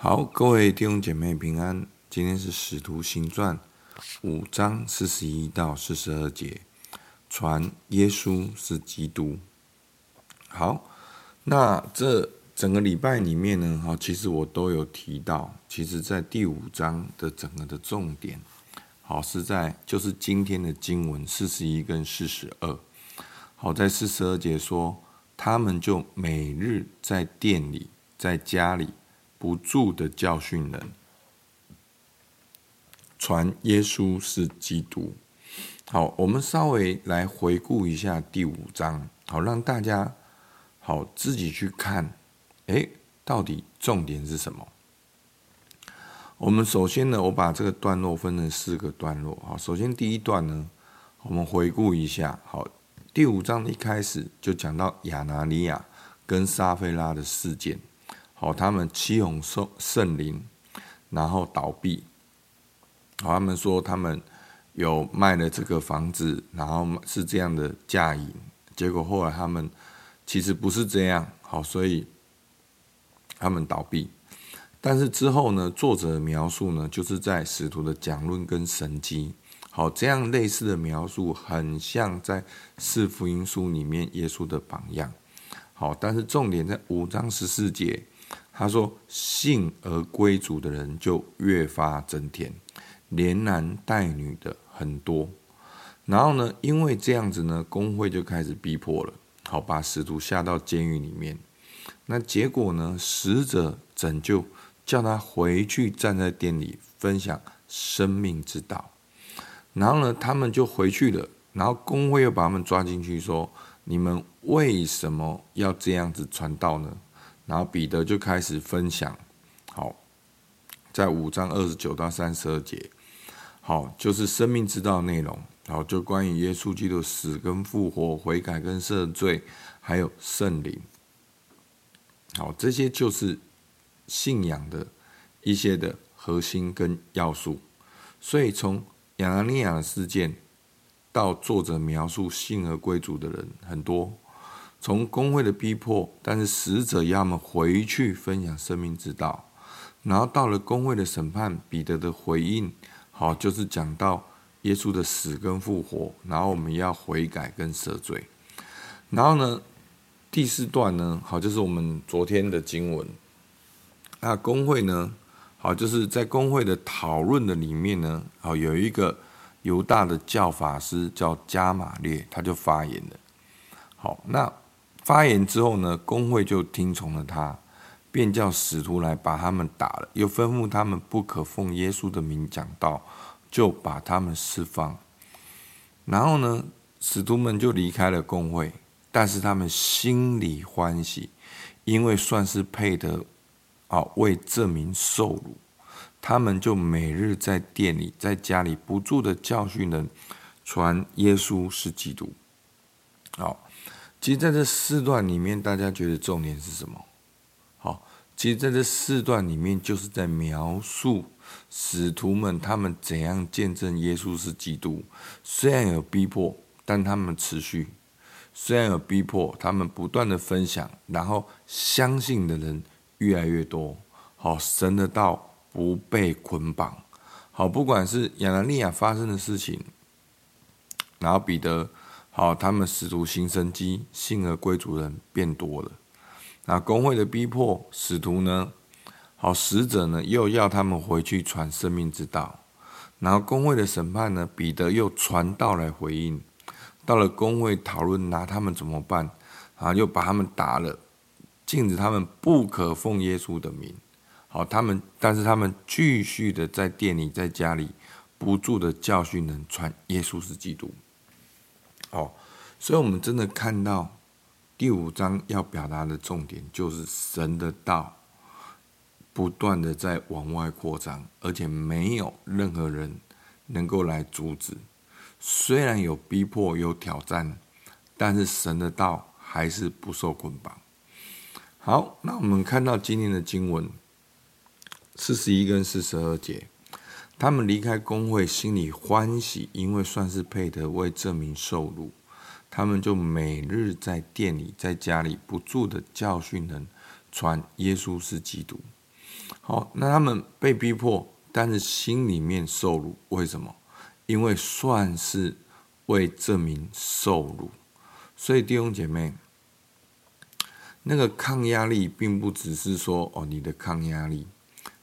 好，各位弟兄姐妹平安。今天是《使徒行传》五章四十一到四十二节，传耶稣是基督。好，那这整个礼拜里面呢，哈，其实我都有提到，其实在第五章的整个的重点，好是在就是今天的经文四十一跟四十二。好，在四十二节说，他们就每日在店里，在家里。不住的教训人，传耶稣是基督。好，我们稍微来回顾一下第五章，好，让大家好自己去看，诶，到底重点是什么？我们首先呢，我把这个段落分成四个段落。好，首先第一段呢，我们回顾一下。好，第五章一开始就讲到亚拿尼亚跟撒非拉的事件。好，他们欺哄圣圣灵，然后倒闭。好，他们说他们有卖了这个房子，然后是这样的价银，结果后来他们其实不是这样。好，所以他们倒闭。但是之后呢，作者描述呢，就是在使徒的讲论跟神迹。好，这样类似的描述，很像在四福音书里面耶稣的榜样。好，但是重点在五章十四节。他说：“信而归主的人就越发增添，连男带女的很多。然后呢，因为这样子呢，工会就开始逼迫了，好把使徒下到监狱里面。那结果呢，使者拯救，叫他回去站在店里分享生命之道。然后呢，他们就回去了。然后工会又把他们抓进去，说：你们为什么要这样子传道呢？”然后彼得就开始分享，好，在五章二十九到三十二节，好，就是生命之道内容，好，就关于耶稣基督死跟复活、悔改跟赦罪，还有圣灵，好，这些就是信仰的一些的核心跟要素。所以从亚拿尼亚的事件到作者描述信而归主的人很多。从工会的逼迫，但是死者要他们回去分享生命之道，然后到了工会的审判，彼得的回应，好，就是讲到耶稣的死跟复活，然后我们要悔改跟赦罪，然后呢，第四段呢，好，就是我们昨天的经文，那工会呢，好，就是在工会的讨论的里面呢，好，有一个犹大的教法师叫加玛列，他就发言了，好，那。发言之后呢，公会就听从了他，便叫使徒来把他们打了，又吩咐他们不可奉耶稣的名讲道，就把他们释放。然后呢，使徒们就离开了工会，但是他们心里欢喜，因为算是配得啊为这名受辱。他们就每日在店里，在家里不住的教训人，传耶稣是基督。好。其实在这四段里面，大家觉得重点是什么？好，其实在这四段里面，就是在描述使徒们他们怎样见证耶稣是基督。虽然有逼迫，但他们持续；虽然有逼迫，他们不断的分享，然后相信的人越来越多。好，神的道不被捆绑。好，不管是亚拿利亚发生的事情，然后彼得。好，他们使徒新生机，信而归族人变多了。那工会的逼迫，使徒呢？好，使者呢又要他们回去传生命之道。然后工会的审判呢，彼得又传道来回应。到了工会讨论拿他们怎么办，啊，又把他们打了，禁止他们不可奉耶稣的名。好，他们但是他们继续的在店里，在家里不住的教训人，传耶稣是基督。哦，所以，我们真的看到第五章要表达的重点，就是神的道不断的在往外扩张，而且没有任何人能够来阻止。虽然有逼迫、有挑战，但是神的道还是不受捆绑。好，那我们看到今天的经文四十一跟四十二节。他们离开公会，心里欢喜，因为算是配得为这名受辱。他们就每日在店里，在家里不住的教训人，传耶稣是基督。好，那他们被逼迫，但是心里面受辱，为什么？因为算是为这名受辱，所以弟兄姐妹，那个抗压力并不只是说哦，你的抗压力，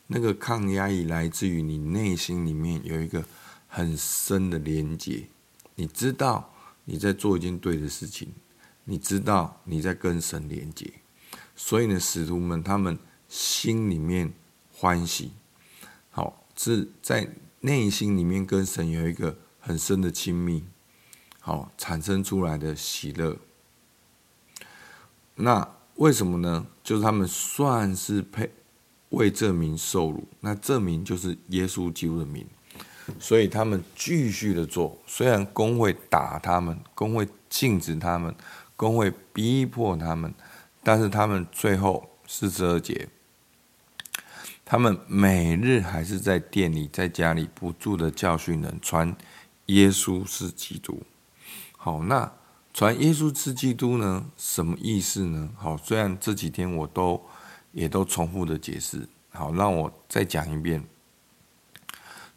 那个抗压力来自于你内心里面有一个很深的连接，你知道你在做一件对的事情，你知道你在跟神连接，所以呢，使徒们他们心里面欢喜，好是在。内心里面跟神有一个很深的亲密，好产生出来的喜乐。那为什么呢？就是他们算是配为这名受辱，那这名就是耶稣基督的名，所以他们继续的做。虽然工会打他们，工会禁止他们，工会逼迫他们，但是他们最后四十二节。他们每日还是在店里，在家里不住的教训人，传耶稣是基督。好，那传耶稣是基督呢？什么意思呢？好，虽然这几天我都也都重复的解释，好，让我再讲一遍。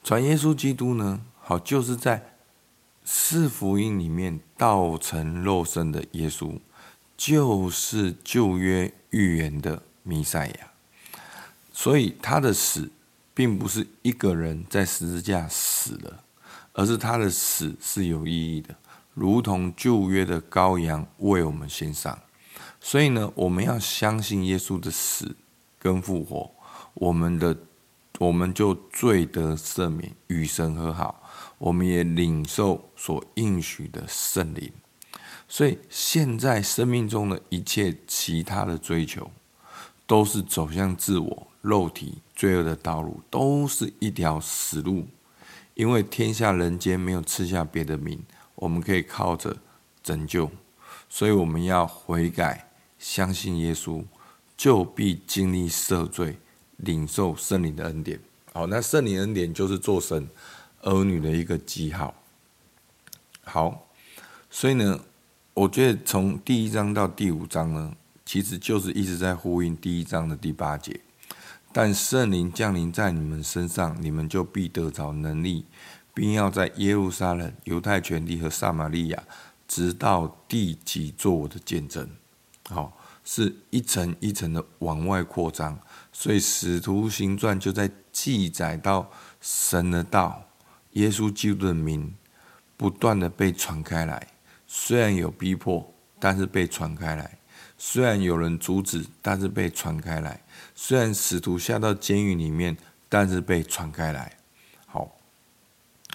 传耶稣基督呢？好，就是在四福音里面道成肉身的耶稣，就是旧约预言的弥赛亚。所以他的死，并不是一个人在十字架死了，而是他的死是有意义的，如同旧约的羔羊为我们献上。所以呢，我们要相信耶稣的死跟复活，我们的我们就罪得赦免，与神和好，我们也领受所应许的圣灵。所以现在生命中的一切其他的追求，都是走向自我。肉体罪恶的道路都是一条死路，因为天下人间没有赐下别的名，我们可以靠着拯救，所以我们要悔改，相信耶稣，就必经历赦罪，领受圣灵的恩典。好，那圣灵恩典就是做神儿女的一个记号。好，所以呢，我觉得从第一章到第五章呢，其实就是一直在呼应第一章的第八节。但圣灵降临在你们身上，你们就必得着能力，并要在耶路撒冷、犹太全地和撒玛利亚，直到地极，做我的见证。好，是一层一层的往外扩张。所以使徒行传就在记载到神的道、耶稣基督的名，不断的被传开来。虽然有逼迫，但是被传开来；虽然有人阻止，但是被传开来。虽然使徒下到监狱里面，但是被传开来。好，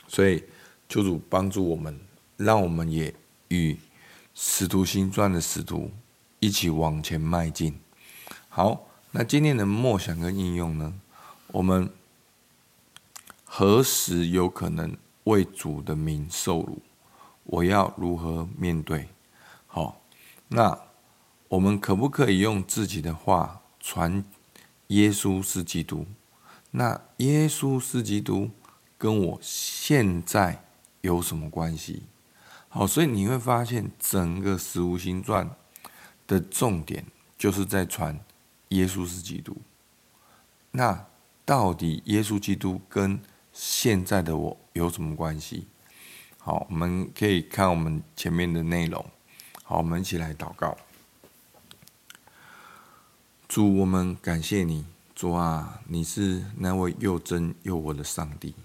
所以求主帮助我们，让我们也与使徒行传的使徒一起往前迈进。好，那今天的默想跟应用呢？我们何时有可能为主的名受辱？我要如何面对？好，那我们可不可以用自己的话传？耶稣是基督，那耶稣是基督跟我现在有什么关系？好，所以你会发现整个《使徒行传》的重点就是在传耶稣是基督。那到底耶稣基督跟现在的我有什么关系？好，我们可以看我们前面的内容。好，我们一起来祷告。主，我们感谢你，主啊，你是那位又真又活的上帝。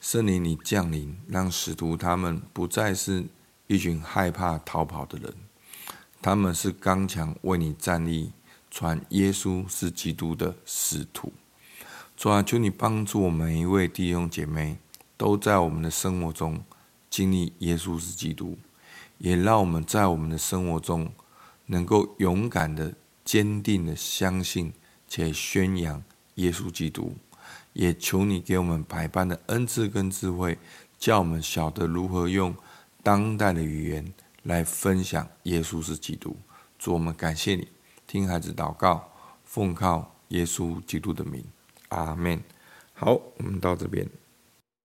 圣灵，你降临，让使徒他们不再是一群害怕逃跑的人，他们是刚强为你站立，传耶稣是基督的使徒。主啊，求你帮助我们每一位弟兄姐妹，都在我们的生活中经历耶稣是基督，也让我们在我们的生活中能够勇敢的。坚定的相信且宣扬耶稣基督，也求你给我们百般的恩赐跟智慧，叫我们晓得如何用当代的语言来分享耶稣是基督。主，我们感谢你，听孩子祷告，奉靠耶稣基督的名，阿门。好，我们到这边。